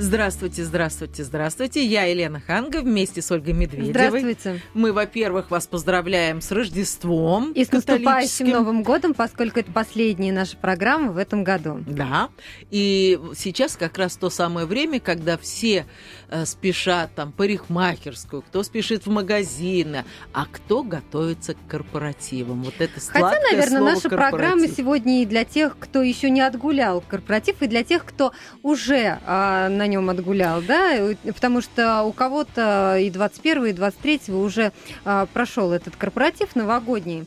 Здравствуйте, здравствуйте, здравствуйте. Я Елена Ханга вместе с Ольгой Медведевой. Здравствуйте. Мы, во-первых, вас поздравляем с Рождеством. И с наступающим. Новым годом, поскольку это последняя наша программа в этом году. Да. И сейчас как раз то самое время, когда все э, спешат там парикмахерскую, кто спешит в магазины, а кто готовится к корпоративам. Вот это Хотя, сладкое наверное, слово наша программа «корпоратив». сегодня и для тех, кто еще не отгулял корпоратив, и для тех, кто уже а, на нем отгулял, да, потому что у кого-то и 21 и 23 уже а, прошел этот корпоратив новогодний.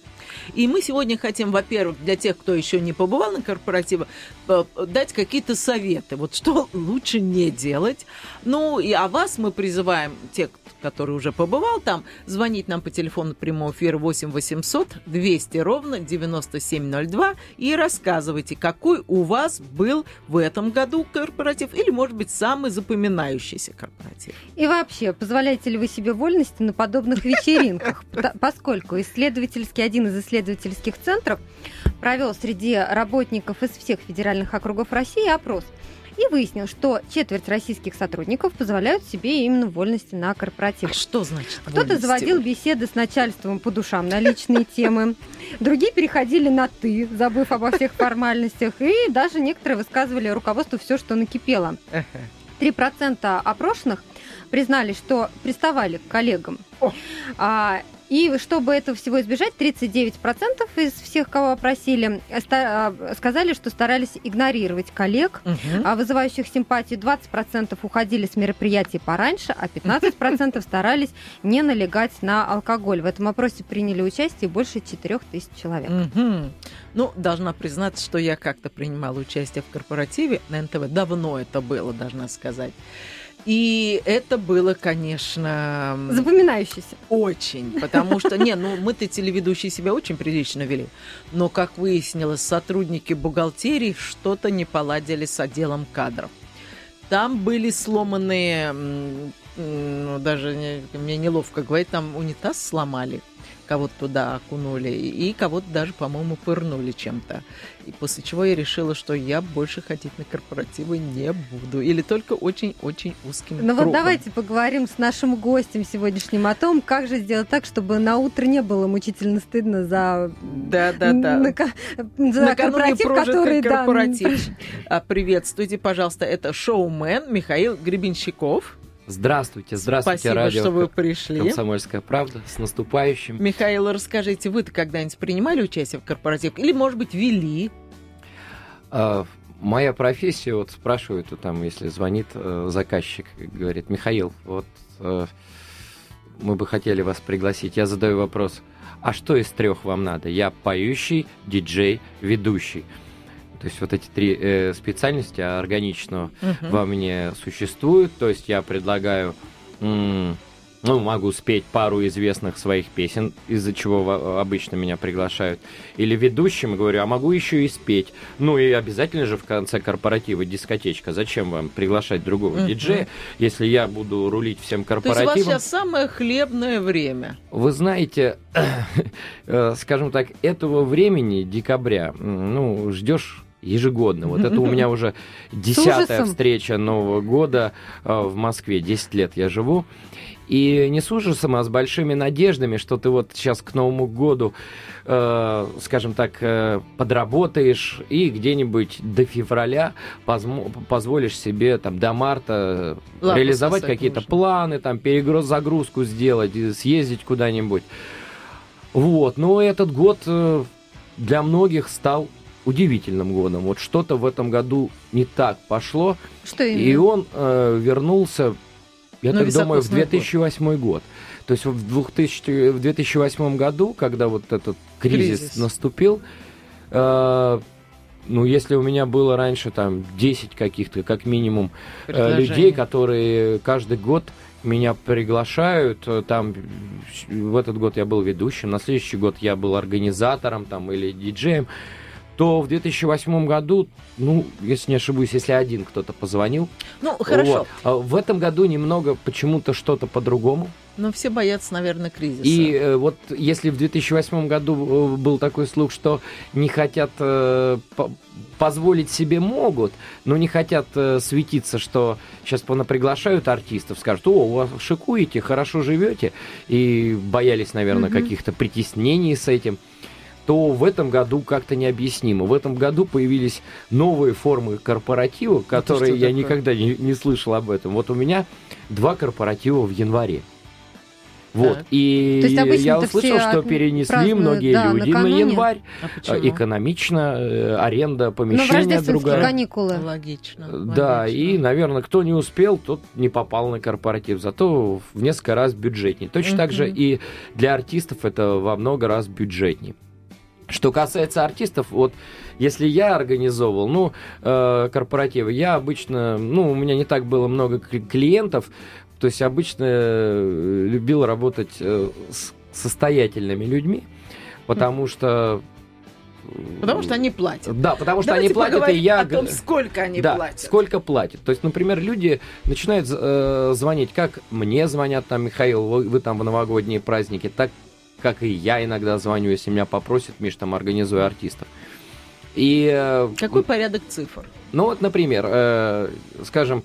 И мы сегодня хотим, во-первых, для тех, кто еще не побывал на корпоративе, э, дать какие-то советы. Вот что лучше не делать. Ну, и а вас мы призываем, те, который уже побывал там, звонить нам по телефону прямого эфира 8 800 200 ровно 9702 и рассказывайте, какой у вас был в этом году корпоратив или, может быть, самый запоминающийся корпоратив. И вообще, позволяете ли вы себе вольности на подобных вечеринках? Поскольку исследовательский, один из исследовательских центров провел среди работников из всех федеральных округов России опрос и выяснил, что четверть российских сотрудников позволяют себе именно вольности на А корпоративах. что значит Кто-то заводил беседы с начальством по душам на личные темы, другие переходили на «ты», забыв обо всех формальностях, и даже некоторые высказывали руководству все, что накипело. Ага. 3% опрошенных признали, что приставали к коллегам. А, и чтобы этого всего избежать, 39% из всех, кого опросили, а, сказали, что старались игнорировать коллег, а вызывающих симпатию 20% уходили с мероприятий пораньше, а 15% старались не налегать на алкоголь. В этом опросе приняли участие больше 4000 человек. Мгм. Ну, должна признаться, что я как-то принимала участие в корпоративе на НТВ. Давно это было, должна сказать. И это было, конечно, м, Запоминающийся. очень, потому что, не, ну мы-то телеведущие себя очень прилично вели, но, как выяснилось, сотрудники бухгалтерии что-то не поладили с отделом кадров. Там были сломанные, ну, даже не- мне неловко говорить, там унитаз сломали, кого-то туда окунули, и кого-то даже, по-моему, пырнули чем-то. И после чего я решила, что я больше ходить на корпоративы не буду. Или только очень-очень узким Ну вот давайте поговорим с нашим гостем сегодняшним о том, как же сделать так, чтобы на утро не было мучительно стыдно за, Да-да-да. нака- за Накануне корпоратив, который... да, корпоратив. А, Приветствуйте, пожалуйста, это шоумен Михаил Гребенщиков. Здравствуйте, здравствуйте, Спасибо, радио что вы «Ко- пришли. «Комсомольская правда». С наступающим. Михаил, расскажите, вы-то когда-нибудь принимали участие в корпоративах? Или, может быть, вели? А, моя профессия, вот спрашивают, там, если звонит э, заказчик, говорит, Михаил, вот э, мы бы хотели вас пригласить. Я задаю вопрос, а что из трех вам надо? Я поющий, диджей, ведущий. То есть вот эти три э, специальности органичного Мгм. во мне существуют. То есть я предлагаю, м, ну, могу спеть пару известных своих песен, из-за чего обычно меня приглашают. Или ведущим говорю, а могу еще и спеть. Ну и обязательно же в конце корпоратива дискотечка. Зачем вам приглашать другого Мгм. диджея, если я буду рулить всем То есть у вас корпоративом? сейчас самое хлебное время. Вы знаете, э, скажем так, этого времени, декабря, ну, ждешь ежегодно. Вот это у меня уже десятая встреча Нового года э, в Москве. Десять лет я живу. И не с ужасом, а с большими надеждами, что ты вот сейчас к Новому году, э, скажем так, э, подработаешь и где-нибудь до февраля позмо- позволишь себе там до марта э, Лапу реализовать какие-то можно. планы, там перегруз загрузку сделать, и съездить куда-нибудь. Вот, но этот год э, для многих стал удивительным годом. Вот что-то в этом году не так пошло, Что и именно? он э, вернулся, я На так думаю, в високосный год. 2008 год. То есть в, 2000, в 2008 году, когда вот этот кризис, Кризис. наступил, э, ну, если у меня было раньше там 10 каких-то, как минимум, э, людей, которые каждый год меня приглашают. э, Там в этот год я был ведущим, на следующий год я был организатором там или диджеем. То в 2008 году, ну, если не ошибусь, если один кто-то позвонил. Ну, хорошо. Вот. А В этом году немного почему-то что-то по-другому. Но все боятся, наверное, кризиса. И э, вот если в 2008 году э, был такой слух, что не хотят э, по- позволить себе могут, но не хотят э, светиться, что сейчас приглашают артистов, скажут, о, у вас шикуете, хорошо живете, и боялись, наверное, Мгм. каких-то притеснений с этим то в этом году как-то необъяснимо. В этом году появились новые формы корпоратива, которые что я такое? никогда не, не слышал об этом. Вот у меня два корпоратива в январе. Вот. Так. И То есть обычно я услышал, что перенесли празднуют, многие да, люди на накануне. январь. А? Экономично, э, аренда Но в помещения рождественские другая. каникулы. Логично. Да, логично. и, наверное, кто не успел, тот не попал на корпоратив. Зато в несколько раз бюджетнее. Точно так же и для артистов это во много раз бюджетнее. Что касается артистов, вот если я организовывал, ну, э, корпоративы, я обычно, ну, у меня не так было много кли- клиентов, то есть обычно э, любил работать э, с состоятельными людьми, потому что... Потому что они платят. Да, потому что Давайте они платят, и я... о том, сколько они да, платят. сколько платят. То есть, например, люди начинают э, звонить, как мне звонят там, Михаил, вы, вы там в новогодние праздники, так как и я иногда звоню, если меня попросят, Миш, там, организуй артистов. И, э, Какой порядок цифр? ну вот, например, э, скажем,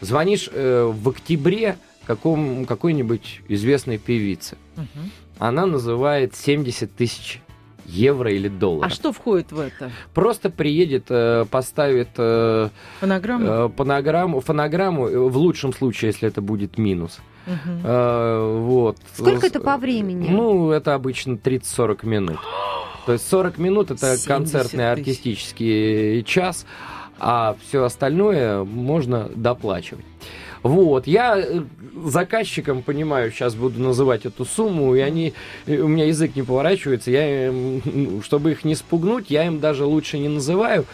звонишь э, в октябре каком, какой-нибудь известной певице. Мгм. Она называет 70 тысяч евро или долларов. А что входит в это? Просто приедет, э, поставит э, фонограмму, фонограмму, э, в лучшем случае, если это будет минус. Э, вот. Сколько это по времени? Ну, это обычно 30-40 минут. То есть 40 минут это 70 концертный тысяч. артистический час, а все остальное можно доплачивать. Вот, я э, заказчикам, понимаю, сейчас буду называть эту сумму, и они, э, у меня язык не поворачивается, я им, чтобы их не спугнуть, я им даже лучше не называю,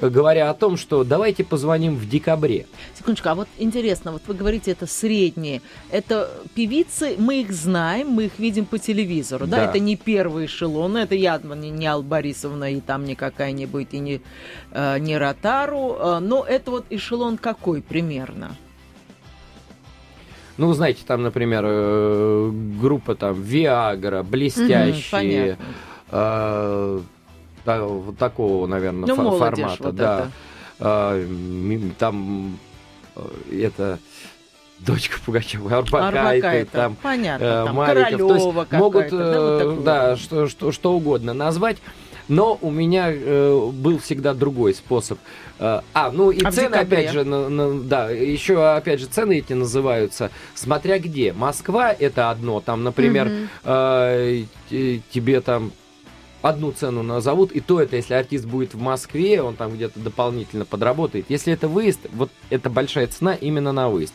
э, говоря о том, что давайте позвоним в декабре. Секундочку, а вот интересно, вот вы говорите, это средние. Это певицы, мы их знаем, мы их видим по телевизору, да? Да. Это не первый эшелон, это явно не, не Алла Борисовна и там не какая-нибудь, и не, не Ротару, но это вот эшелон какой примерно? Ну, вы знаете, там, например, э, группа там Viagra, Мгм, блестящие, э, вот такого, наверное, Ну, фо- молодежь формата, вот да. это. Э, там э, это дочка Пугачева, Арбакайте, Арбакайте, там понятно, там Мариков. То есть Королева могут, да, вот да, что, что, что угодно назвать. Но у меня э, был всегда другой способ. Э, а, ну и А цены, опять же, на- на- да, еще, опять же, цены эти называются, смотря где. Москва это одно, там, например, э, тебе там одну цену назовут, и то это, если артист будет в Москве, он там где-то дополнительно подработает. Если это выезд, вот это большая цена именно на выезд.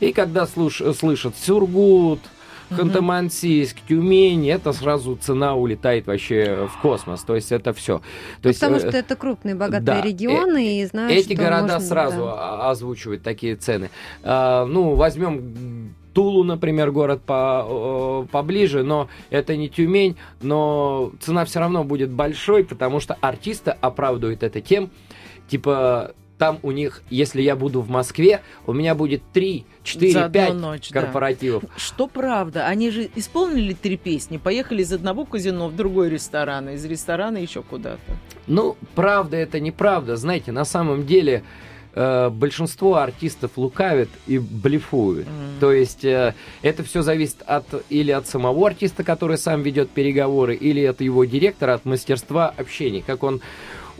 И когда слуш- слышат Сургут, Мгм. Ханты-Мансийск, Тюмень, это сразу цена улетает вообще в космос. То есть это все. То есть, Потому э, что это крупные богатые да, регионы, и знают, эти города можно, сразу да. озвучивают такие цены. А, ну, возьмем Тулу, например, город по, поближе, но это не Тюмень, но цена все равно будет большой, потому что артисты оправдывают это тем, типа, там у них, если я буду в Москве, у меня будет 3, 4, За одну 5 ночь, да. корпоративов. Что правда, они же исполнили три песни, поехали из одного казино в другой ресторан, из ресторана еще куда-то. Ну, правда это неправда. Знаете, на самом деле э, большинство артистов лукавят и блефуют. М. То есть э, это все зависит от или от самого артиста, который сам ведет переговоры, или от его директора, от мастерства общения, как он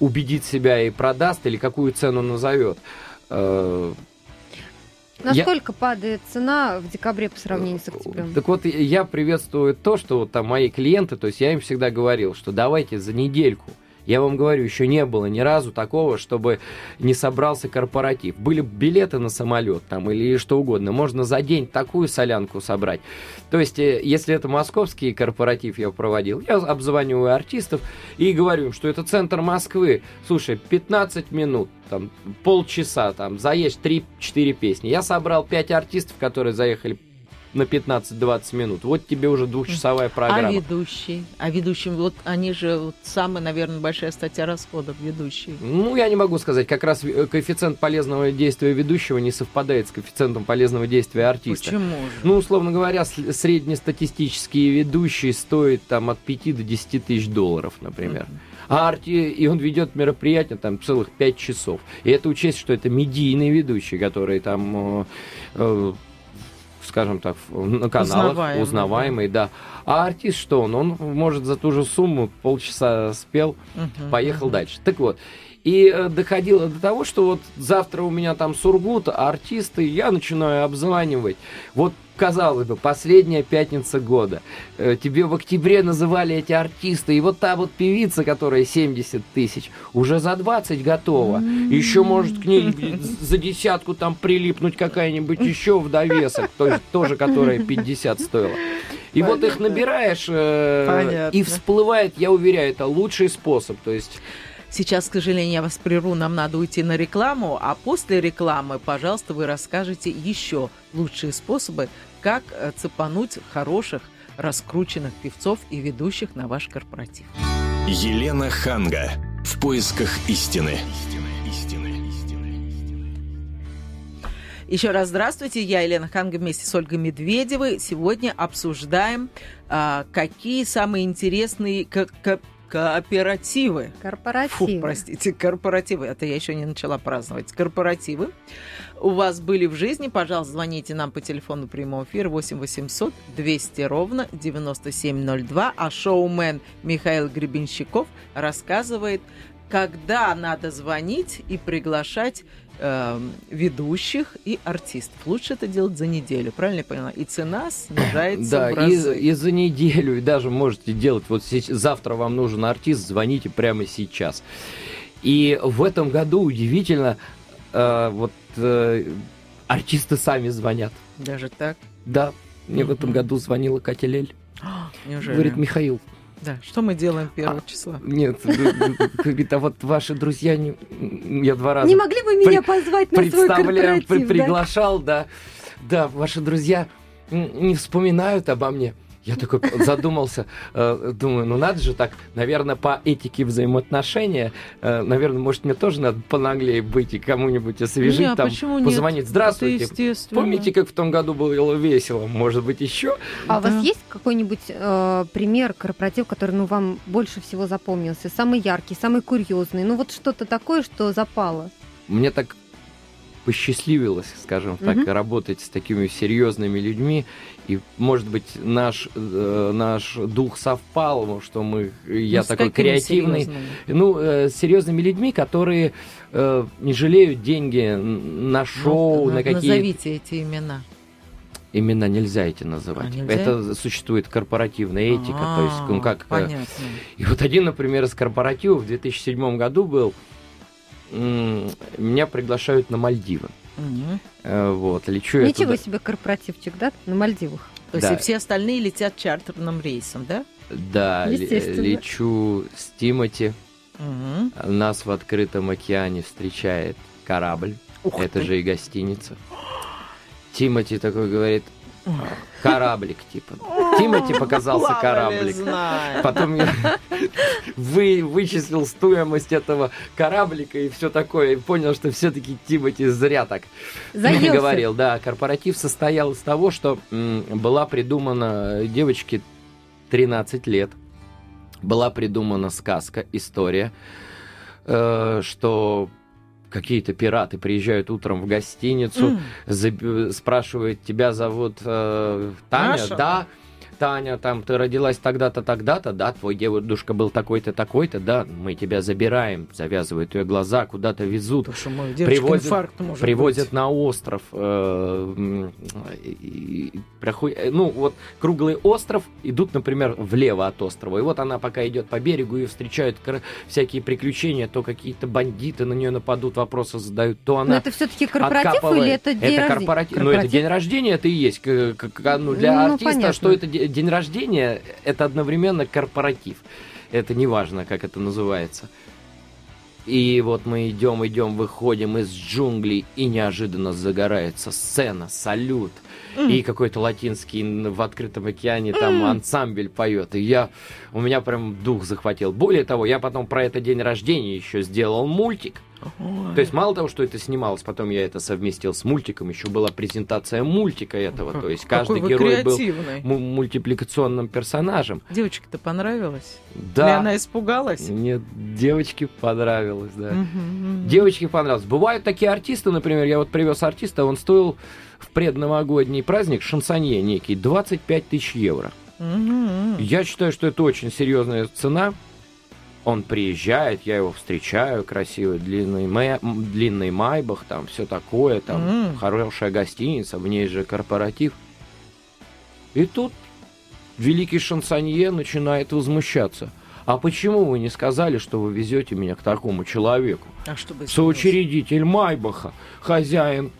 убедит себя и продаст, или какую цену назовет. Э, я- Насколько падает цена в декабре по сравнению с октябрем? Так вот, я приветствую то, что вот там мои клиенты, то есть я им всегда говорил, что давайте за недельку. Я вам говорю, еще не было ни разу такого, чтобы не собрался корпоратив. Были билеты на самолет там или что угодно. Можно за день такую солянку собрать. То есть, э, если это московский корпоратив я проводил, я обзваниваю артистов и говорю им, что это центр Москвы. Слушай, 15 минут, там, полчаса, там, заезд 3-4 песни. Я собрал 5 артистов, которые заехали на 15-20 минут. Вот тебе уже двухчасовая программа. А ведущий? А ведущий, вот они же вот самая, наверное, большая статья расходов ведущие. Ну, я не могу сказать. Как раз э, коэффициент полезного действия ведущего не совпадает с коэффициентом полезного действия артиста. Почему же? Ну, условно говоря, с- среднестатистические ведущие стоят там от 5 до 10 тысяч долларов, например. А арти... и он ведет мероприятие там целых 5 часов. И это учесть, что это медийный ведущий, который там, э, э, скажем так, на каналах Узнаваемый, узнаваемый, да. А артист что он? Он может за ту же сумму полчаса спел, Мгм, поехал мгм. дальше. Так вот. И э, доходило до того, что вот завтра у меня там Сургут, а артисты, я начинаю обзванивать. Вот, казалось бы, последняя пятница года. Э, тебе в октябре называли эти артисты, и вот та вот певица, которая 70 тысяч, уже за 20 готова. Еще может к ней за десятку там прилипнуть какая-нибудь еще в довесок, то есть тоже которая 50 стоила. И вот их Понятно. набираешь, э, Понятно. и всплывает, я уверяю, это лучший способ. То есть Сейчас, к сожалению, я вас прерву, нам надо уйти на рекламу, а после рекламы, пожалуйста, вы расскажете еще лучшие способы, как э, цепануть хороших, раскрученных певцов и ведущих на ваш корпоратив. Елена Ханга. В поисках истины. Еще раз здравствуйте, я Елена Ханга вместе с Ольгой Медведевой. Сегодня обсуждаем, а, какие самые интересные кооперативы Корпоративы. Фу, простите, корпоративы. Это я еще не начала праздновать. Корпоративы. У вас были в жизни, пожалуйста, звоните нам по телефону прямого эфира 8 800 200 ровно 9702. А шоумен Михаил Гребенщиков рассказывает, когда надо звонить и приглашать эм, ведущих и артистов. Лучше это делать за неделю, правильно я поняла? И цена снижается Да, и, и за неделю, и даже можете делать, вот сеч- завтра вам нужен артист, звоните прямо сейчас. И в этом году удивительно, э, вот э, артисты сами звонят. Даже так? Да, мне в этом году звонила Катя Лель. Неужели? Говорит, Михаил, Да, что мы делаем 1 А, числа? нет, говорит, а вот ваши друзья, не- я два раза Не могли бы меня позвать на свой представляю, корпоратив? при- приглашал, да. Да, ваши друзья не вспоминают обо мне. Я такой задумался, э, думаю, ну надо же так, наверное, по этике взаимоотношения, э, наверное, может, мне тоже надо понаглее быть и кому-нибудь освежить, Не, а там, почему нет? позвонить. Здравствуйте. Помните, как в том году было весело? Может быть, еще? А у вас есть какой-нибудь э, пример корпоратив, который ну, вам больше всего запомнился? Самый яркий, самый курьезный? Ну вот что-то такое, что запало? Мне так посчастливилось, скажем так, Мгм. работать с такими серьезными людьми. И, может быть, наш, э, наш дух совпал, что мы, я Ну, такой креативный. серьезными? Ну, э, с серьезными людьми, которые э, не жалеют деньги на шоу, Ну, на какие Назовите эти имена. имена нельзя эти называть. А, нельзя? Это существует корпоративная этика, то есть, ну А, как. Понятно. и вот один, например, из корпоративов в 2007 году был. Меня приглашают на Мальдивы. Э, Вот, лечу я Ничего туда. себе корпоративчик, да, на Мальдивах? То есть Да. и все остальные летят чартерным рейсом, да? Да, лечу с Тимати. Мгм. Нас в открытом океане встречает корабль. Ух Это ты. же и гостиница. Тимати такой говорит, кораблик, типа. Тимати показался кораблик. Потом я вы, вычислил стоимость этого кораблика и все такое. И понял, что все-таки Тимати зря так Заелся. говорил. Да, корпоратив состоял из того, что м, была придумана девочке 13 лет. Была придумана сказка, история, э, что какие-то пираты приезжают утром в гостиницу, заб- спрашивают, тебя зовут э, Таня? Маша? Да. Таня, там ты родилась тогда-то, тогда-то, да, твой дедушка был такой-то, такой-то, да, мы тебя забираем, завязывают ее глаза, куда-то везут, Потому что мой привозят, инфаркт может привозят быть. на остров, э, и- и э, ну вот круглый остров, идут, например, влево от острова, и вот она пока идет по берегу, ее встречают всякие приключения, то какие-то бандиты на нее нападут, вопросы задают, то Но она это все-таки корпоратив откапывает. или это день рождения? корпоратив. Ну, это день рождения, это и есть. к- к- к- ну, для Ну, артиста, понятно. что это де- день рождения, это одновременно корпоратив. Это не важно, как это называется. И вот мы идем, идем, выходим из джунглей, и неожиданно загорается сцена, салют. И какой-то латинский в открытом океане там ансамбль поет. И я, у меня прям дух захватил. Более того, я потом про это день рождения еще сделал мультик. То есть мало того, что это снималось, потом я это совместил с мультиком, еще была презентация мультика этого. То есть каждый Какой герой был мультипликационным персонажем. Девочке-то понравилось? Или Да. она испугалась? Мне девочке понравилось, да. Мгм. Девочке понравилось. Бывают такие артисты, например, я вот привез артиста, он стоил в предновогодний праздник шансонье некий 25 тысяч евро. Мгм. Я считаю, что это очень серьезная цена. Он приезжает, я его встречаю, красивый длинный, мэ- длинный майбах, там все такое, там М. хорошая гостиница, в ней же корпоратив. И тут великий шансонье начинает возмущаться. А почему вы не сказали, что вы везете меня к такому человеку? А что бы Соучредитель Майбаха, хозяин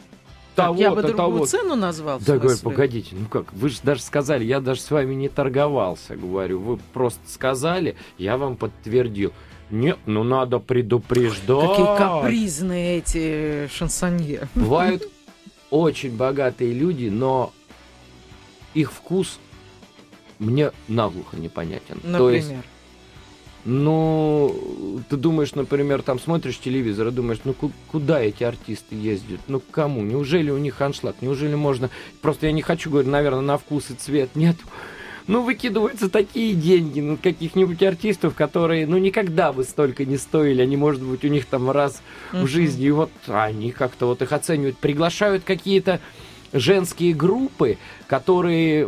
Так, я бы того-то, другую того цену назвал. да, говорю, погодите, ну как, вы же даже сказали, я даже с вами не торговался, говорю, вы просто сказали, я вам подтвердил. Нет, ну надо предупреждать. Какие капризные эти шансонье. Бывают очень богатые люди, но их вкус мне наглухо непонятен. То есть, Например. ну, ты думаешь, например, там смотришь телевизор и думаешь, ну ку- куда эти артисты ездят? Ну к кому? Неужели у них аншлаг? Неужели можно... Просто я не хочу говорить, наверное, на вкус и цвет нет. Ну, выкидываются такие деньги на каких-нибудь артистов, которые, ну, никогда бы столько не стоили. Они, может быть, у них там раз в Мгм. жизни, и вот они как-то вот их оценивают. Приглашают какие-то женские группы, которые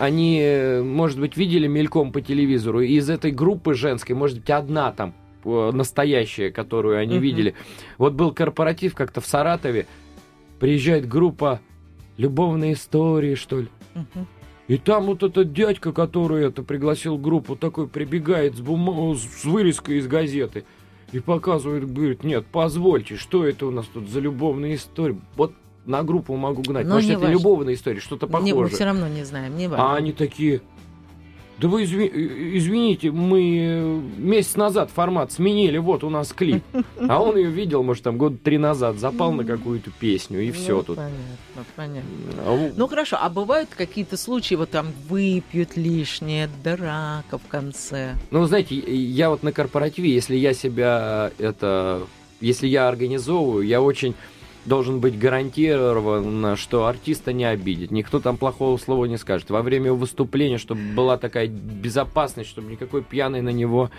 они, э, может быть, видели мельком по телевизору. И из этой группы женской, может быть, одна там э, настоящая, которую они Мгм. видели. Вот был корпоратив как-то в Саратове. Приезжает группа «Любовные истории», что ли. Мгм. И там вот этот дядька, который это пригласил группу, такой прибегает с, бума- с вырезкой из газеты и показывает, говорит, нет, позвольте, что это у нас тут за любовная история? Вот на группу могу гнать, Ну, потому что не это важно. любовная история, что-то Не, мы похожее. все равно не знаем, не важно. А они такие, да вы изви- э, извините, мы э, месяц назад формат сменили, вот у нас клип. А он ее видел, может, там год три назад, запал на какую-то песню, и все Ну, тут. Понятно, понятно. А Ну хорошо, а бывают какие-то случаи, вот там выпьют лишнее, драка в конце. Ну, знаете, я вот на корпоративе, если я себя это, если я организовываю, я очень должен быть гарантирован, что артиста не обидит, никто там плохого слова не скажет. Во время выступления, чтобы была такая безопасность, чтобы никакой пьяный на него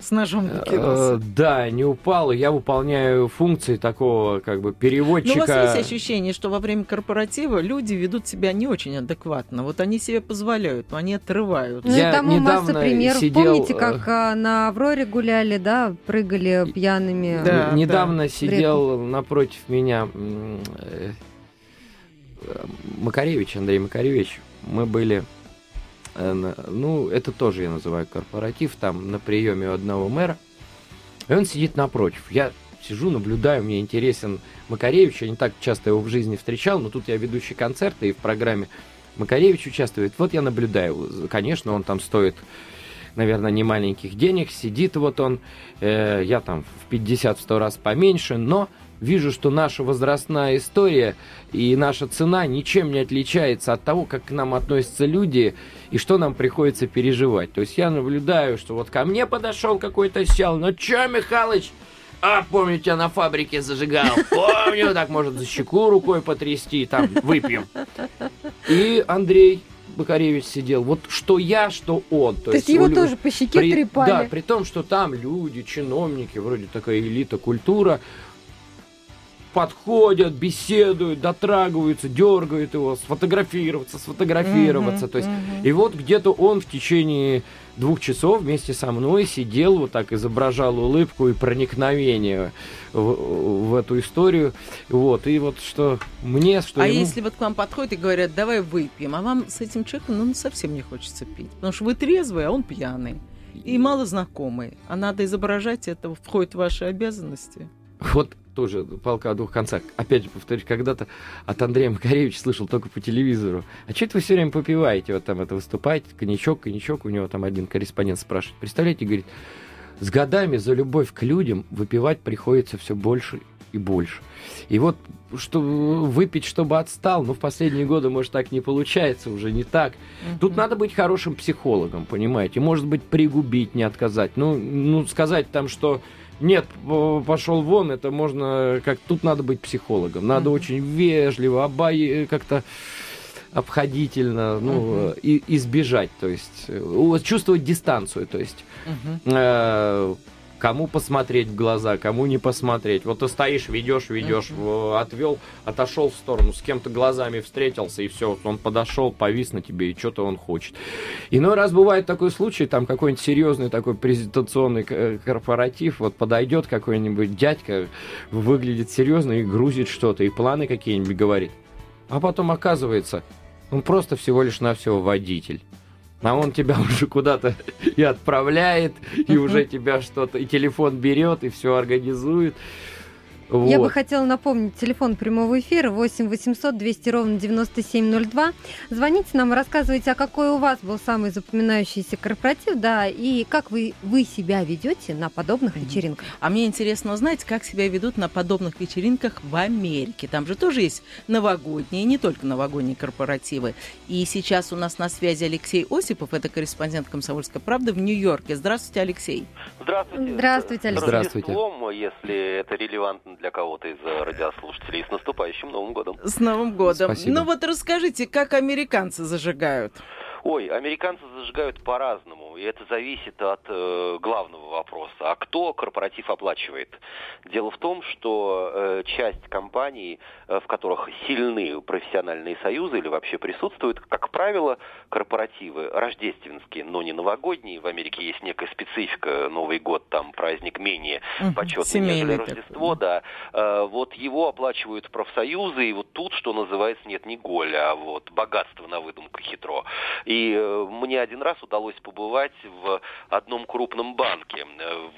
С ножом не э, да, не упал. И Я выполняю функции такого как бы Но переводчика. Ну, у вас есть ощущение, что во время корпоратива люди ведут себя не очень адекватно. Вот они себе позволяют, но они отрывают. Ну Я и тому масса недавно примеров. сидел, Помните, э, как а, на Авроре гуляли, да, прыгали пьяными? Да. Недавно сидел напротив меня э, э, Макаревич, Андрей Макаревич. Мы были, ну, это тоже я называю корпоратив, там на приеме у одного мэра. И он сидит напротив. Я сижу, наблюдаю, мне интересен Макаревич. Я не так часто его в жизни встречал, но тут я ведущий концерта, и в программе Макаревич участвует. Вот я наблюдаю. Конечно, он там стоит наверное, не маленьких денег, сидит вот он, э, я там в 50-100 раз поменьше, но вижу, что наша возрастная история и наша цена ничем не отличается от того, как к нам относятся люди и что нам приходится переживать. То есть я наблюдаю, что вот ко мне подошел какой-то сел, ну чё, Михалыч, а, помню, тебя на фабрике зажигал. Помню, так может за щеку рукой потрясти, там, выпьем. И Андрей Бакаревич сидел. Вот что я, что он. То, То есть его у тоже по щеке при- трепали. Да, при том, что там люди, чиновники, вроде такая элита, культура, подходят, беседуют, дотрагиваются, дергают его, сфотографироваться, сфотографироваться. Мгм, То есть, мгм. и вот где-то он в течение двух часов вместе со мной сидел, вот так изображал улыбку и проникновение в, в эту историю. Вот, и вот что мне, что А ему... если вот к вам подходят и говорят, давай выпьем, а вам с этим человеком ну, совсем не хочется пить, потому что вы трезвый, а он пьяный. И мало знакомый. А надо изображать это, входит в ваши обязанности. Вот тоже палка о двух концах. Опять же, повторюсь, когда-то от Андрея Макаревича слышал только по телевизору. А что это вы все время попиваете? Вот там это выступаете, коньячок, коньячок. У него там один корреспондент спрашивает. Представляете, говорит, с годами за любовь к людям выпивать приходится все больше и больше. И вот что выпить, чтобы отстал, ну, в последние годы, может, так не получается, уже не так. Mm-hmm. Тут надо быть хорошим психологом, понимаете? Может быть, пригубить, не отказать. Ну, ну сказать там, что нет, пошел вон, это можно, как тут надо быть психологом. Надо mm-hmm. очень вежливо, обай как-то обходительно, ну, uh-huh. и, избежать, то есть э, чувствовать дистанцию, то есть uh-huh. э, кому посмотреть в глаза, кому не посмотреть. Вот ты стоишь, ведешь, ведешь, uh-huh. отвел, отошел в сторону, с кем-то глазами встретился, и все, он подошел, повис на тебе, и что-то он хочет. Иной раз бывает такой случай, там какой-нибудь серьезный такой презентационный корпоратив, вот подойдет какой-нибудь дядька, выглядит серьезно и грузит что-то, и планы какие-нибудь говорит. А потом оказывается, он просто всего лишь навсего водитель. А он тебя уже куда-то и отправляет, и уже тебя что-то, и телефон берет, и все организует. Вот. Я бы хотела напомнить телефон прямого эфира 8 800 200 ровно 9702. Звоните нам, рассказывайте, а какой у вас был самый запоминающийся корпоратив, да, и как вы, вы себя ведете на подобных mm-hmm. вечеринках. А мне интересно узнать, как себя ведут на подобных вечеринках в Америке. Там же тоже есть новогодние, не только новогодние корпоративы. И сейчас у нас на связи Алексей Осипов, это корреспондент «Комсомольской правды» в Нью-Йорке. Здравствуйте, Алексей. Здравствуйте. Здравствуйте, Алексей. Здравствуйте. Если это релевантно для кого-то из э, радиослушателей. С наступающим Новым годом. С Новым годом. Спасибо. Ну вот расскажите, как американцы зажигают? Ой, американцы зажигают по-разному, и это зависит от э, главного вопроса. А кто корпоратив оплачивает? Дело в том, что э, часть компаний, э, в которых сильны профессиональные союзы или вообще присутствуют, как правило, корпоративы рождественские, но не новогодние. В Америке есть некая специфика. Новый год там праздник менее почетный, нежели Рождество, да. Э, вот его оплачивают профсоюзы, и вот тут, что называется, нет не голя, а вот богатство на выдумку хитро. И э, мне один раз удалось побывать в одном крупном банке.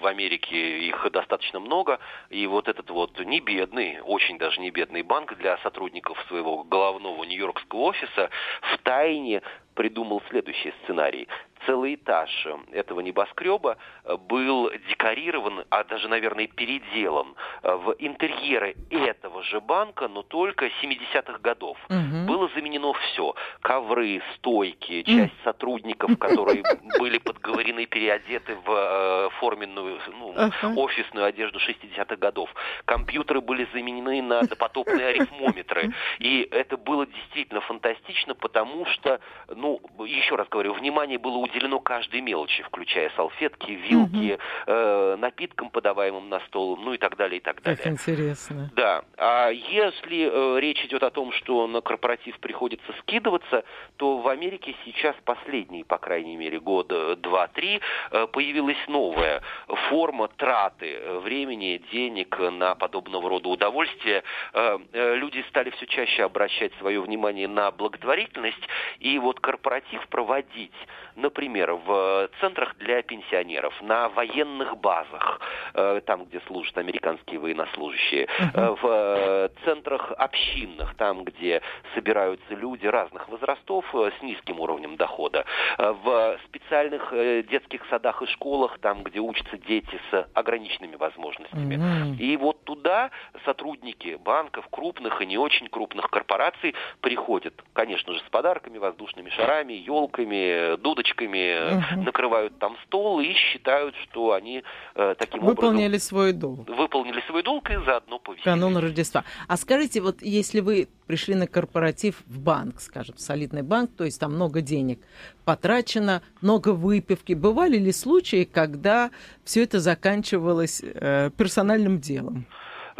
В Америке их достаточно много. И вот этот вот не бедный, очень даже не бедный банк для сотрудников своего головного нью-йоркского офиса в тайне придумал следующий сценарий целый этаж этого небоскреба э, был декорирован, а даже, наверное, переделан э, в интерьеры этого же банка, но только 70-х годов. Угу. Было заменено все. Ковры, стойки, часть сотрудников, которые были подговорены, переодеты в э, форменную, ну, офисную одежду 60-х годов. Компьютеры были заменены на допотопные арифмометры. И это было действительно фантастично, потому что, ну, еще раз говорю, внимание было уделено каждой мелочи, включая салфетки, вилки, угу. э, напиткам, подаваемым на стол, ну и так далее, и так далее. Как интересно. Да. А если э, речь идет о том, что на корпоратив приходится скидываться, то в Америке сейчас последние, по крайней мере, года два-три, э, появилась новая форма траты э, времени, денег на подобного рода удовольствия. Э, э, люди стали все чаще обращать свое внимание на благотворительность, и вот корпоратив проводить например, в центрах для пенсионеров, на военных базах, э, там, где служат американские военнослужащие, uh-huh. в центрах общинных, там, где собираются люди разных возрастов с низким уровнем дохода, в специальных детских садах и школах, там, где учатся дети с ограниченными возможностями. И вот туда сотрудники банков, крупных и не очень крупных корпораций приходят, конечно же, с подарками, воздушными шарами, елками, дудочками, ложечками, угу. накрывают там стол и считают, что они э, таким выполнили образом... свой долг. Выполнили свой долг и заодно повесили. Канун Рождества. А скажите, вот если вы пришли на корпоратив в банк, скажем, солидный банк, то есть там много денег потрачено, много выпивки, бывали ли случаи, когда все это заканчивалось э, персональным делом?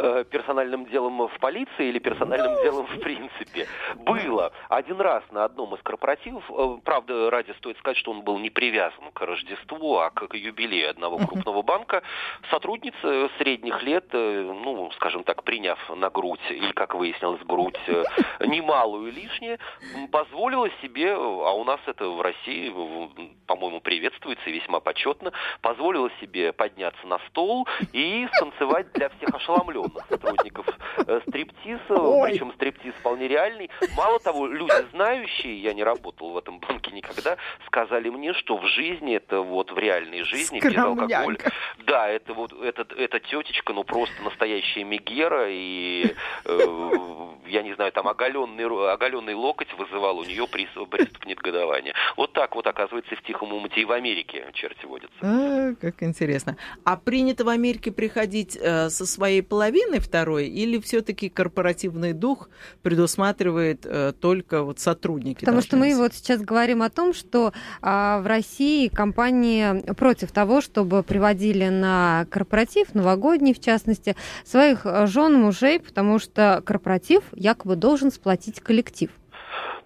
Э, персональным делом в полиции или персональным делом в принципе. Было. Один раз на одном из корпоративов, э, правда, ради стоит сказать, что он был не привязан к Рождеству, а к юбилею одного крупного банка, сотрудница средних лет, э, ну, скажем так, приняв на грудь, или, как выяснилось, грудь немалую лишнее, позволила себе, а у нас это в России, по-моему, приветствуется и весьма почетно, позволила себе подняться на стол и станцевать для всех ошеломленных сотрудников э, стриптиза, причем стриптиз вполне реальный. Мало того, люди знающие, я не работал в этом банке никогда, сказали мне, что в жизни, это вот в реальной жизни, без алкоголя. Да, это вот эта, эта тетечка, ну просто настоящая Мегера, и э, я не знаю, там оголенный, оголенный локоть вызывал у нее приступ, приступ негодования. Вот так вот, оказывается, в Тихом Умуте и в Америке черти водятся. А, как интересно. А принято в Америке приходить э, со своей половиной второй, или все-таки корпоративный дух предусматривает э, только вот сотрудники? Потому что мы вот сейчас говорим о том, что э, в России компании против того, чтобы приводили на корпоратив, новогодний в частности, своих э, жен, мужей, потому что корпоратив якобы должен сплотить коллектив.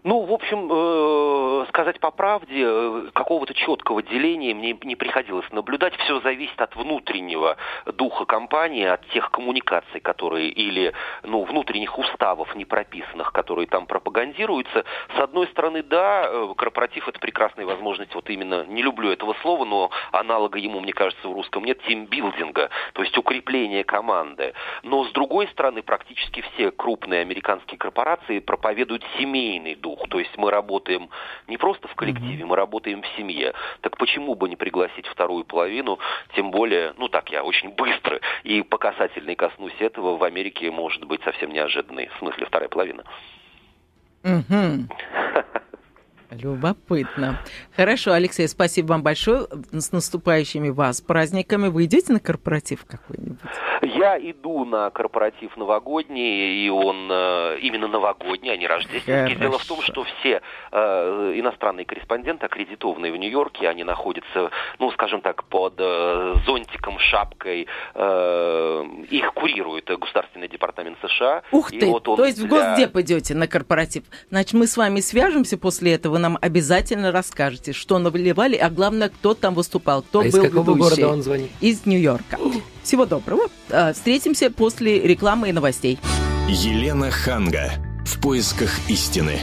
Ну, в общем, э, сказать по правде, э, какого-то четкого деления мне не приходилось наблюдать. Все зависит от внутреннего духа компании, от тех коммуникаций, которые или ну, внутренних уставов не прописанных, которые там пропагандируются. С одной стороны, да, э, корпоратив это прекрасная возможность, вот именно, не люблю этого слова, но аналога ему, мне кажется, в русском нет, тимбилдинга, то есть укрепление команды. Но с другой стороны, практически все крупные американские корпорации проповедуют семейный дух дух. То есть мы работаем не просто в коллективе, мы работаем в семье. Так почему бы не пригласить вторую половину, тем более, ну так я очень быстро и по касательной коснусь этого, в Америке может быть совсем неожиданный, в смысле вторая половина. Угу. Любопытно. Хорошо, Алексей, спасибо вам большое. С наступающими вас праздниками. Вы идете на корпоратив какой-нибудь? Я иду на корпоратив новогодний, и он э, именно новогодний, а не рождественский. Хорошо. Дело в том, что все э, иностранные корреспонденты, аккредитованные в Нью-Йорке, они находятся, ну, скажем так, под э, зонтиком, шапкой. Э, их курирует Государственный департамент США. Ух ты! Вот То есть для... в Госдеп идете на корпоратив. Значит, мы с вами свяжемся после этого нам обязательно расскажете, что наливали, а главное, кто там выступал, кто а был из какого ведущий. города он звонит? Из Нью-Йорка. Всего доброго. А, встретимся после рекламы и новостей. Елена Ханга. В поисках истины.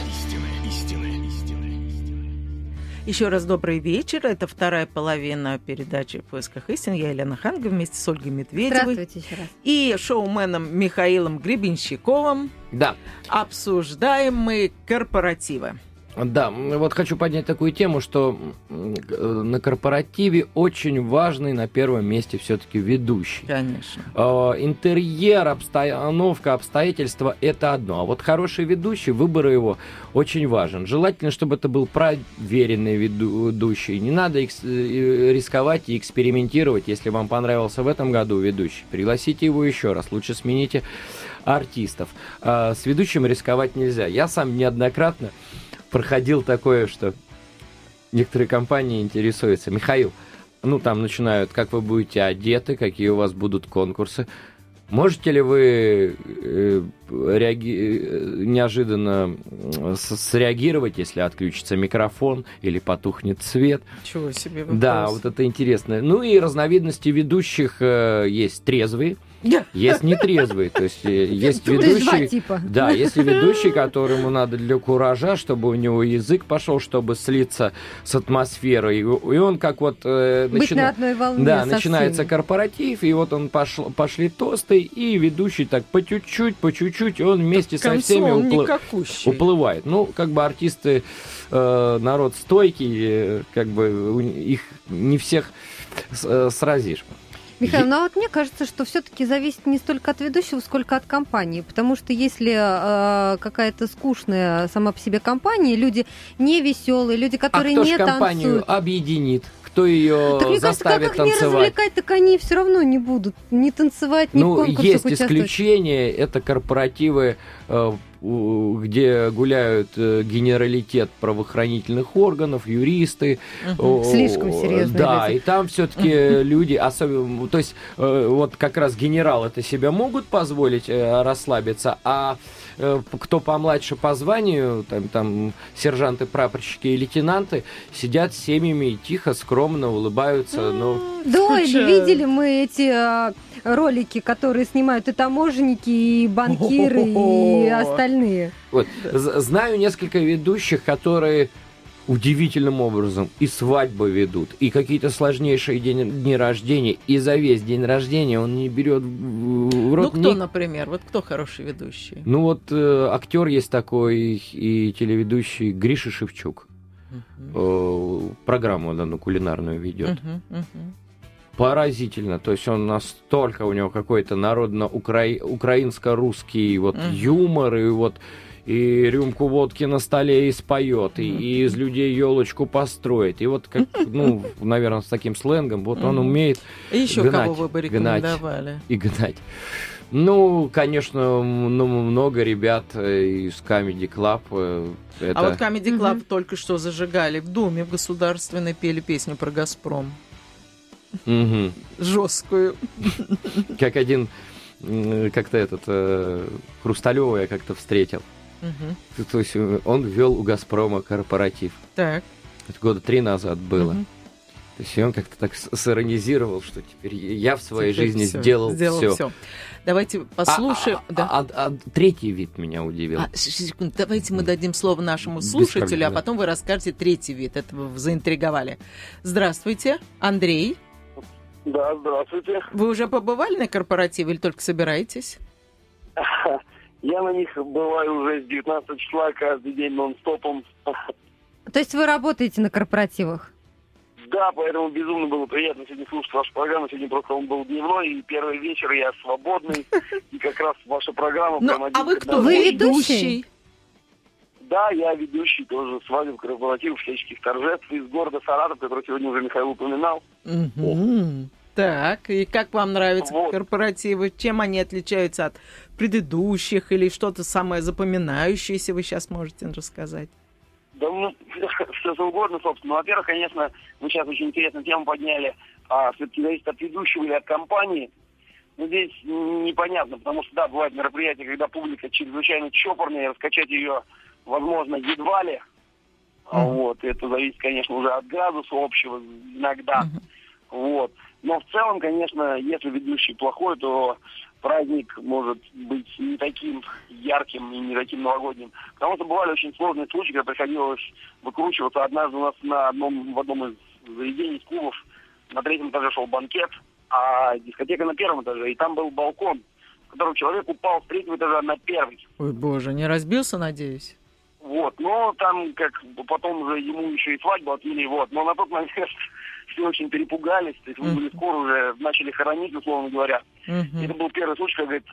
Еще раз добрый вечер. Это вторая половина передачи «В поисках истины». Я Елена Ханга вместе с Ольгой Медведевой. Здравствуйте еще раз. И шоуменом Михаилом Гребенщиковым. Да. Обсуждаем мы корпоративы. Да, вот хочу поднять такую тему, что на корпоративе очень важный на первом месте все-таки ведущий. Конечно. А, интерьер, обстановка, обстоятельства – это одно. А вот хороший ведущий, выбор его очень важен. Желательно, чтобы это был проверенный ведущий. Не надо э, рисковать и экспериментировать, если вам понравился в этом году ведущий. Пригласите его еще раз. Лучше смените артистов. А, с ведущим рисковать нельзя. Я сам неоднократно проходил такое, что некоторые компании интересуются. Михаил, ну там начинают, как вы будете одеты, какие у вас будут конкурсы. Можете ли вы э, реаги... Э, неожиданно среагировать, если отключится микрофон или потухнет свет? Чего себе вопрос. Да, вот это интересно. Ну и разновидности ведущих э, есть трезвые, есть нетрезвый, то есть э, есть ведущий, типа. да, есть ведущий, которому надо для куража, чтобы у него язык пошел, чтобы слиться с атмосферой, и он как вот э, Быть начина... на одной волне да, начинается корпоратив, и вот он пошел, пошли тосты, и ведущий так по чуть-чуть, по чуть-чуть, он вместе со всеми упл... уплывает. Ну, как бы артисты э, народ стойкий, как бы их не всех э, сразишь. Михаил, ну а вот мне кажется, что все-таки зависит не столько от ведущего, сколько от компании. Потому что если э, какая-то скучная сама по себе компания, люди не веселые, люди, которые а кто не танцуют. компанию объединит? Кто ее так, мне заставит кажется, как их не развлекать, так они все равно не будут ни танцевать, ни ну, в конкурсах есть участвовать. исключения, это корпоративы э, где гуляют э, генералитет правоохранительных органов, юристы. Угу. Слишком серьезно. Да, люди. и там все-таки люди, особенно, то есть э, вот как раз генерал это себя могут позволить расслабиться, а кто помладше по званию, там, там сержанты, прапорщики и лейтенанты, сидят с семьями и тихо, скромно улыбаются. Но... Да, видели мы эти а, ролики, которые снимают и таможенники, и банкиры, и остальные. Вот. Знаю несколько ведущих, которые удивительным образом и свадьбы ведут, и какие-то сложнейшие дни, дни рождения, и за весь день рождения он не берет в рот... Ну, кто, ни- например? Вот кто хороший ведущий? Ну вот э, актер есть такой и телеведущий Гриша Шевчук. Э, программу данную кулинарную ведет. Мгм, мгм. Поразительно. То есть он настолько у него какой-то народно-украинско-русский вот Мгм. юмор, и вот и рюмку водки на столе и споет, и, и из людей елочку построит. И вот как, ну, наверное, с таким сленгом, вот он умеет И еще Гнать, кого вы бы гнать. рекомендовали? и гнать. Ну, конечно, ну, много ребят э, из Comedy Club. э, Это... А вот Comedy Club Мгм. только что зажигали в Думе в государственной, пели песню про «Газпром». Мгм. Жесткую. Как один, м, как-то этот, э, Хрусталева я как-то встретил. Мгм. То есть э, он вел у «Газпрома» корпоратив. Так. Это года три назад было. Мгм. То есть он как-то так сиронизировал, что теперь я в своей Теперь жизни всё, сделал, сделал все. всё. Давайте послушаем. А, да. а- а- а третий вид меня удивил. А, секунду, давайте мы дадим слово нашему слушателю, проблем, а да. потом вы расскажете третий вид. Это вы заинтриговали. Здравствуйте, Андрей. Да, здравствуйте. Вы уже побывали на корпоративе или только собираетесь? Я на них бываю уже с 19 числа каждый день нон-стопом. То есть вы работаете на корпоративах? Да, поэтому безумно было приятно сегодня слушать вашу программу. Сегодня просто он был дневной, и первый вечер я свободный. И как раз ваша программа Ну, прям один а вы кто? Вы ведущий? Да, я ведущий тоже свадеб, корпоративов, всяческих торжеств из города Саратов, который сегодня уже Михаил упоминал. Мгм. Так, и как вам нравятся Вот. корпоративы? Чем они отличаются от предыдущих или что-то самое запоминающееся вы сейчас можете рассказать? Да, ну, все что угодно, собственно. Ну, Во-первых, конечно, мы сейчас очень интересную тему подняли, а все-таки зависит от ведущего или от компании. Ну, здесь непонятно, потому что, да, бывают мероприятия, когда публика чрезвычайно чопорная, раскачать ее, возможно, едва ли. Мгм. Вот, это зависит, конечно, уже от градуса общего иногда. Мгм. Вот. Но в целом, конечно, если ведущий плохой, то праздник может быть не таким ярким и не таким новогодним. Потому что бывали очень сложные случаи, когда приходилось выкручиваться. Однажды у нас на одном, в одном из заведений, клубов, на третьем этаже шел банкет, а дискотека на первом этаже, и там был балкон, в котором человек упал с третьего этажа на первый. Ой, боже, не разбился, надеюсь? Вот, но там, как потом уже ему еще и свадьбу отвели, вот. Но на тот момент все очень перепугались, то есть мы были скоро уже начали хоронить, условно говоря. Это был первый случай, когда говорит,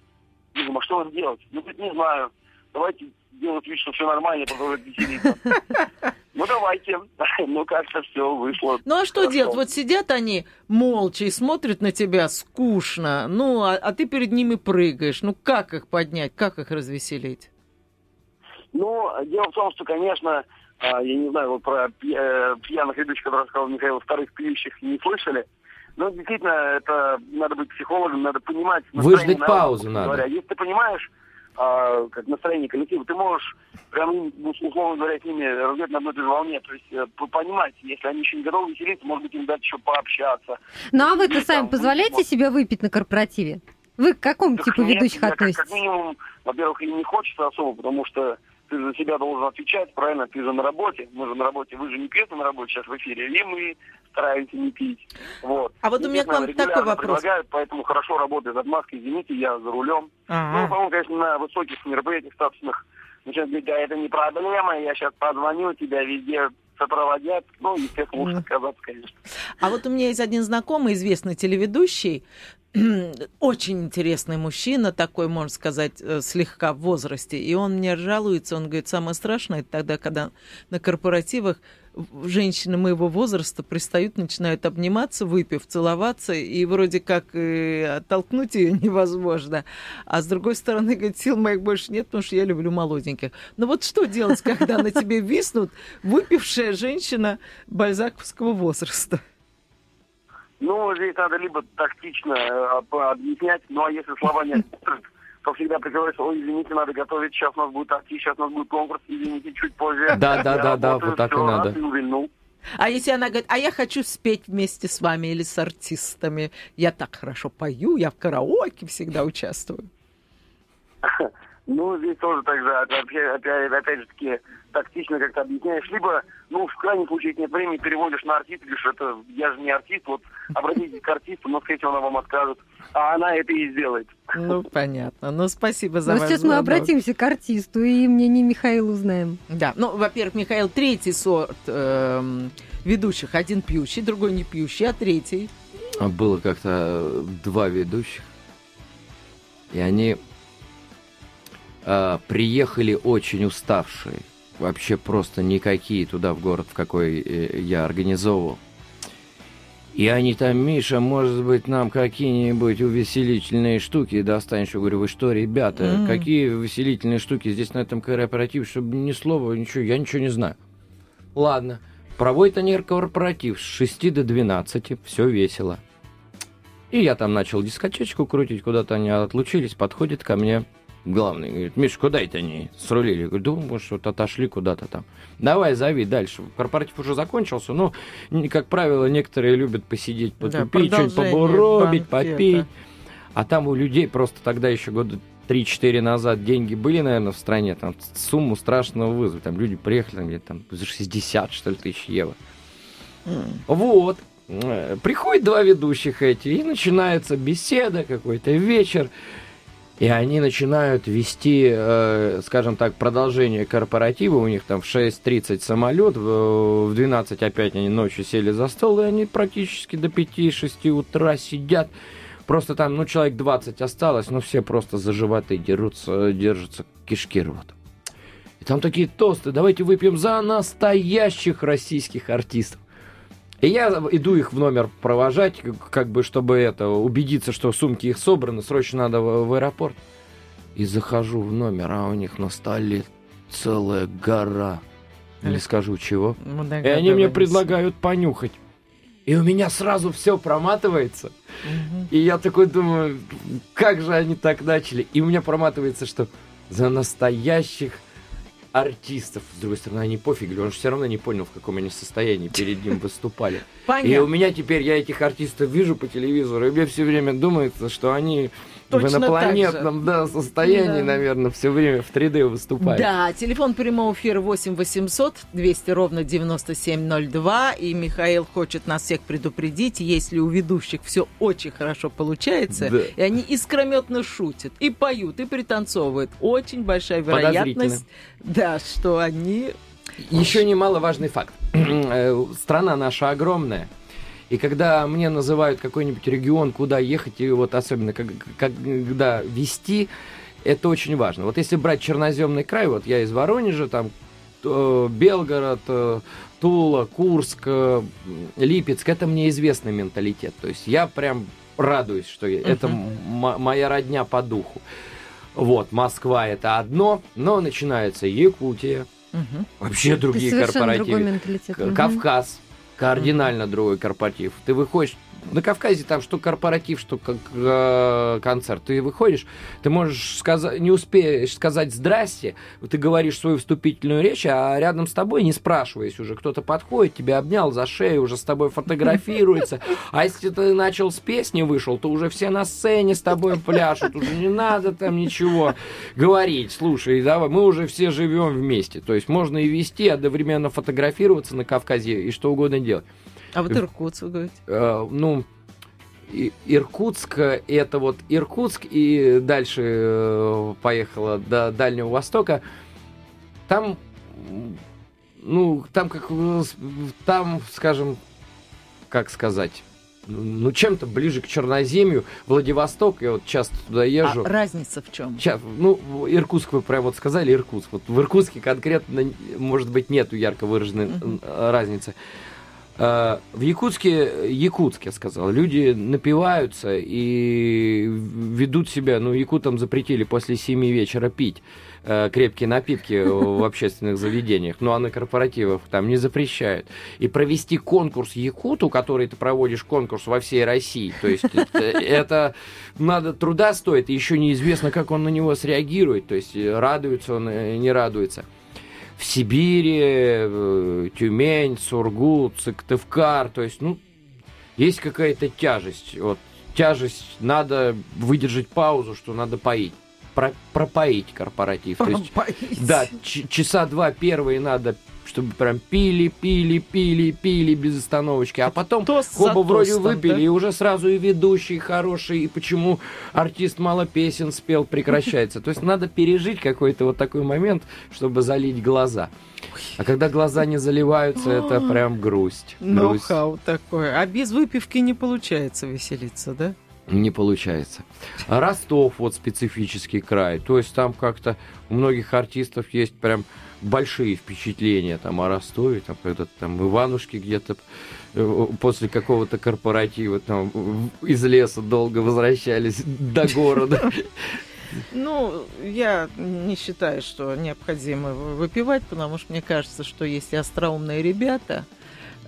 ну, а что делать? Ну, говорит, не знаю, давайте делать вид, что все нормально, продолжать веселиться. Ну, давайте. Ну, как-то все вышло. Ну а что Хорошо. делать? Вот сидят они молча и смотрят на тебя скучно, ну а, а ты перед ними прыгаешь. Ну как их поднять, как их развеселить? Ну, дело в том, что, конечно, я не знаю, вот про пья- э, пьяных ведущих, которые рассказал Михаил, вторых пьющих не слышали. Но действительно, это надо быть психологом, надо понимать. Выждать народа, паузу надо. Говоря. Если ты понимаешь, а, как настроение коллектива, ты можешь прям, ну, условно говоря, с ними разговаривать на одной той же волне. То есть э, понимать, если они еще не готовы веселиться, может быть, им дать еще пообщаться. Ну а вы-то сами там позволяете выпить, себе выпить на корпоративе? Вы к какому Так типу нет, ведущих я как- относитесь? Как минимум, во-первых, и не хочется особо, потому что ты за себя должен отвечать, правильно? Ты же на работе. Мы же на работе, вы же не пьете на работе сейчас в эфире, и мы стараемся не пить. Вот. А вот у меня к вам такой вопрос. предлагают, поэтому хорошо работает отмазка. Извините, я за рулем. Ну, Ага. по-моему, конечно, на высоких мероприятиях статусных начинают говорить, да, это не проблема, я сейчас позвоню, тебя везде сопроводят. Ну, естественно, лучше Мгм. отказаться, конечно. А вот у меня есть один знакомый, известный телеведущий, очень интересный мужчина, такой, можно сказать, э, слегка в возрасте. И он мне жалуется, он говорит, самое страшное, это тогда, когда на корпоративах женщины моего возраста пристают, начинают обниматься, выпив, целоваться, и вроде как э, оттолкнуть ее невозможно. А с другой стороны, говорит, сил моих больше нет, потому что я люблю молоденьких. Ну вот что делать, когда на тебе виснут выпившая женщина бальзаковского возраста? Ну, здесь надо либо тактично э, об- объяснять, ну а если слова не отпустят, то всегда приговорится, ой, извините, надо готовить, сейчас у нас будет артист, сейчас у нас будет конкурс, извините, чуть позже. Да, да, да, да, вот так и надо. А если она говорит, а я хочу спеть вместе с вами или с артистами, я так хорошо пою, я в караоке всегда участвую. Ну, здесь тоже так же, опять, опять, опять же таки, тактично как-то объясняешь, либо, ну, в крайнем случае, нет времени, переводишь на артист, говоришь, это я же не артист, вот обратитесь к артисту, но, скорее всего, она вам откажет, а она это и сделает. Ну, понятно. Ну, спасибо за Ну, ваш сейчас мы звонок. обратимся к артисту и мнение Михаила узнаем. Да, ну, во-первых, Михаил, третий сорт эм, ведущих. Один пьющий, другой не пьющий, а третий. А Было как-то э, два ведущих, и они э, приехали очень уставшие. Вообще просто никакие туда, в город, в какой э, я организовывал. И они там, Миша, может быть, нам какие-нибудь увеселительные штуки достанешь? Я говорю, вы что, ребята, М. какие увеселительные штуки здесь на этом корпоративе, чтобы ни слова, ничего, я ничего не знаю. Ладно, проводят они корпоратив с 6 до 12, все весело. И я там начал дискотечку крутить, куда-то они отлучились, подходит ко мне главный, говорит, Миш, куда это они срулили? Я говорю, да, может, вот отошли куда-то там. Давай, зови дальше. Корпоратив уже закончился, но, как правило, некоторые любят посидеть, Да, потупить, что-нибудь продолжение побуробить, банкета. попить. А там у людей просто тогда еще года 3-4 назад деньги были, наверное, в стране, там сумму страшного вызова. Там люди приехали, там, где-то там за 60, что ли, тысяч евро. Вот. Э, Приходят два ведущих эти, и начинается беседа, какой-то вечер. И они начинают вести, э, скажем так, продолжение корпоратива. У них там в 6.30 самолет, в в 12 опять они ночью сели за стол, и они практически до 5-6 утра сидят. Просто там, ну, человек 20 осталось, но все просто за животы дерутся, держатся, кишки рвут. И там такие тосты, давайте выпьем за настоящих российских артистов. И я иду их в номер провожать, как- бы, чтобы это, убедиться, что сумки их собраны, срочно надо в, в аэропорт. И захожу в номер, а у них на столе целая гора. Не скажу чего. Мы И они мне предлагают понюхать. И у меня сразу все проматывается. И я такой думаю, как же они так начали? И у меня проматывается, что за настоящих артистов. С другой стороны, они пофиг, он же все равно не понял, в каком они состоянии перед ним выступали. И у Понятно. меня теперь, я этих артистов вижу по телевизору, и мне все время думается, что они Точно в инопланетном да, состоянии, Да. наверное, все время в 3D выступают. Да, телефон прямого эфира 8 800 200 ровно 9702. И Михаил хочет нас всех предупредить, если у ведущих все очень хорошо получается, Да. и они искрометно шутят, и поют, и пританцовывают, очень большая вероятность, да, что они... Еще немаловажный факт. Э, Страна наша огромная. И когда мне называют какой-нибудь регион, куда ехать, и вот особенно как- когда вести, это очень важно. Вот если брать черноземный край, вот я из Воронежа, там э, Белгород, э, Тула, Курск, э, Липецк, это мне известный менталитет. То есть я прям радуюсь, что я- это моя родня по духу. Вот, Москва это одно, но начинается Якутия, Мгм. вообще другие корпоративы. менталитет. Кардинально другой корпоратив. Ты выходишь на Кавказе там что корпоратив, что как э, концерт. Ты выходишь, ты можешь сказать, не успеешь сказать здрасте, ты говоришь свою вступительную речь, а рядом с тобой, не спрашиваясь уже, кто-то подходит, тебя обнял за шею, уже с тобой фотографируется. А если ты начал с песни вышел, то уже все на сцене с тобой пляшут, уже не надо там ничего говорить. Слушай, давай, мы уже все живем вместе. То есть можно и вести, одновременно фотографироваться на Кавказе и что угодно делать. А вот Иркутск, вы говорите. Э, ну, Иркутск, это вот Иркутск, и дальше э, поехала до Дальнего Востока. Там, ну, там как, э, там, скажем, как сказать, ну, чем-то ближе к Черноземью, Владивосток, я вот часто туда езжу. А разница в чем? Щас, ну, Иркутск вы прям вот сказали, Иркутск. Вот в Иркутске конкретно, может быть, нету ярко выраженной э, разницы. Э, В Якутске, Якутск, я сказал, люди напиваются и ведут себя, ну, якутам запретили после 7 вечера пить э, крепкие напитки в общественных заведениях, ну, а на корпоративах там не запрещают. И провести конкурс якуту, который ты проводишь конкурс во всей России, то есть это, надо труда стоит, и еще неизвестно, как он на него среагирует, то есть радуется он, э, не радуется. В Сибири, э, Тюмень, Сургут, Сыктывкар, то есть, ну, есть какая-то тяжесть, вот, тяжесть, надо выдержать паузу, что надо поить. про- пропоить корпоратив. То есть, да, часа два первые надо чтобы прям пили, пили, пили, пили без остановочки. А потом Тост оба вроде тостом, выпили, да? и уже сразу и ведущий хороший, и почему артист мало песен спел, прекращается. То есть надо пережить какой-то вот такой момент, чтобы залить глаза. А когда глаза не заливаются, это прям грусть. грусть. Ноу-хау такое. А без выпивки не получается веселиться, да? Не получается. Ростов вот специфический край. То есть там как-то у многих артистов есть прям большие впечатления там о Ростове, там когда там Иванушки где-то э, после какого-то корпоратива там из леса долго возвращались до города. Ну, я не считаю, что необходимо вы- выпивать, потому что мне кажется, что есть и остроумные ребята,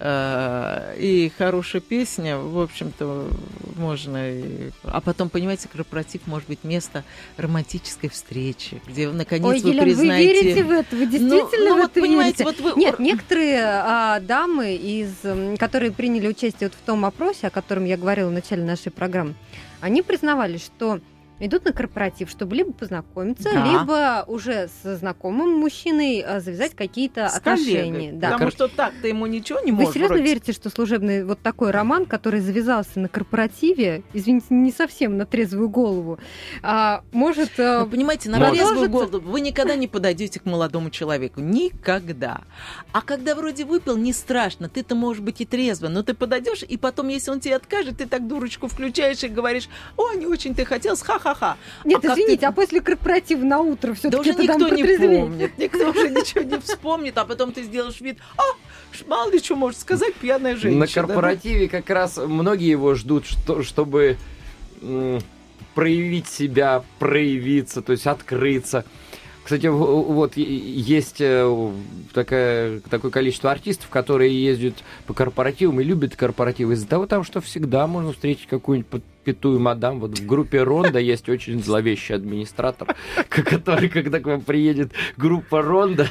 и хорошая песня, в общем-то, можно... и- А потом, понимаете, корпоратив может быть место романтической встречи, где, наконец, Ой, вы Елена, признаете... вы верите в это? Вы действительно ну, в вот, это понимаете, верите? вот вы- Нет, некоторые а, дамы, из, которые приняли участие вот в том опросе, о котором я говорила в начале нашей программы, они признавались, что идут на корпоратив, чтобы либо познакомиться, Да. либо уже со знакомым мужчиной а, завязать какие-то с отношения. коллегой, Да. Потому что так-то ему ничего не Вы может. серьезно вроде. верите, что служебный вот такой роман, который завязался на корпоративе, извините, не совсем на трезвую голову, а, может... а, Ну, понимаете, на Может. трезвую голову вы никогда не подойдете к молодому человеку. Никогда. А когда вроде выпил, не страшно. Ты-то можешь быть и трезво, но ты подойдешь, и потом, если он тебе откажет, ты так дурочку включаешь и говоришь, о, не очень ты хотел, ха-ха-ха. Нет, а извините, ты- а после корпоратива на утро все Да уже никто не помнит, никто уже ничего не вспомнит, а потом ты сделаешь вид, а, мало ли что может сказать пьяная женщина. На да? корпоративе как раз многие его ждут, что, чтобы проявить себя, проявиться, то есть открыться. Кстати, вот есть э, такое, такое количество артистов, которые ездят по корпоративам и любят корпоративы из-за того, там, что всегда можно встретить какую-нибудь подпитую мадам. Вот в группе Ронда есть очень зловещий администратор, который, когда к вам приедет группа Ронда,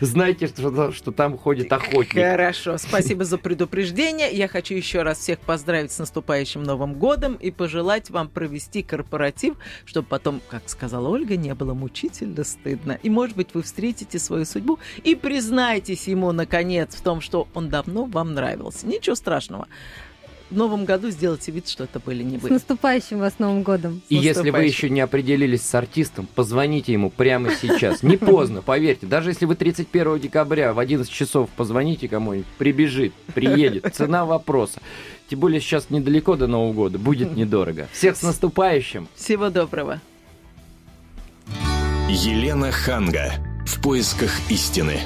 знайте, что, что там ходит охотник. Хорошо, спасибо за предупреждение. Я хочу еще раз всех поздравить с наступающим Новым годом и пожелать вам провести корпоратив, чтобы потом, как сказала Ольга, не было мучительно стыдно. И, может быть, вы встретите свою судьбу и признаетесь ему, наконец, в том, что он давно вам нравился. Ничего страшного. В Новом году сделайте вид, что это были не С вы. наступающим вас Новым годом. И если вы еще не определились с артистом, позвоните ему прямо сейчас. Не поздно, поверьте. Даже если вы 31 декабря в 11 часов позвоните кому-нибудь, прибежит, приедет. Цена вопроса. Тем более сейчас недалеко до Нового года, будет недорого. Всех с наступающим! Всего доброго. Елена Ханга. В поисках истины.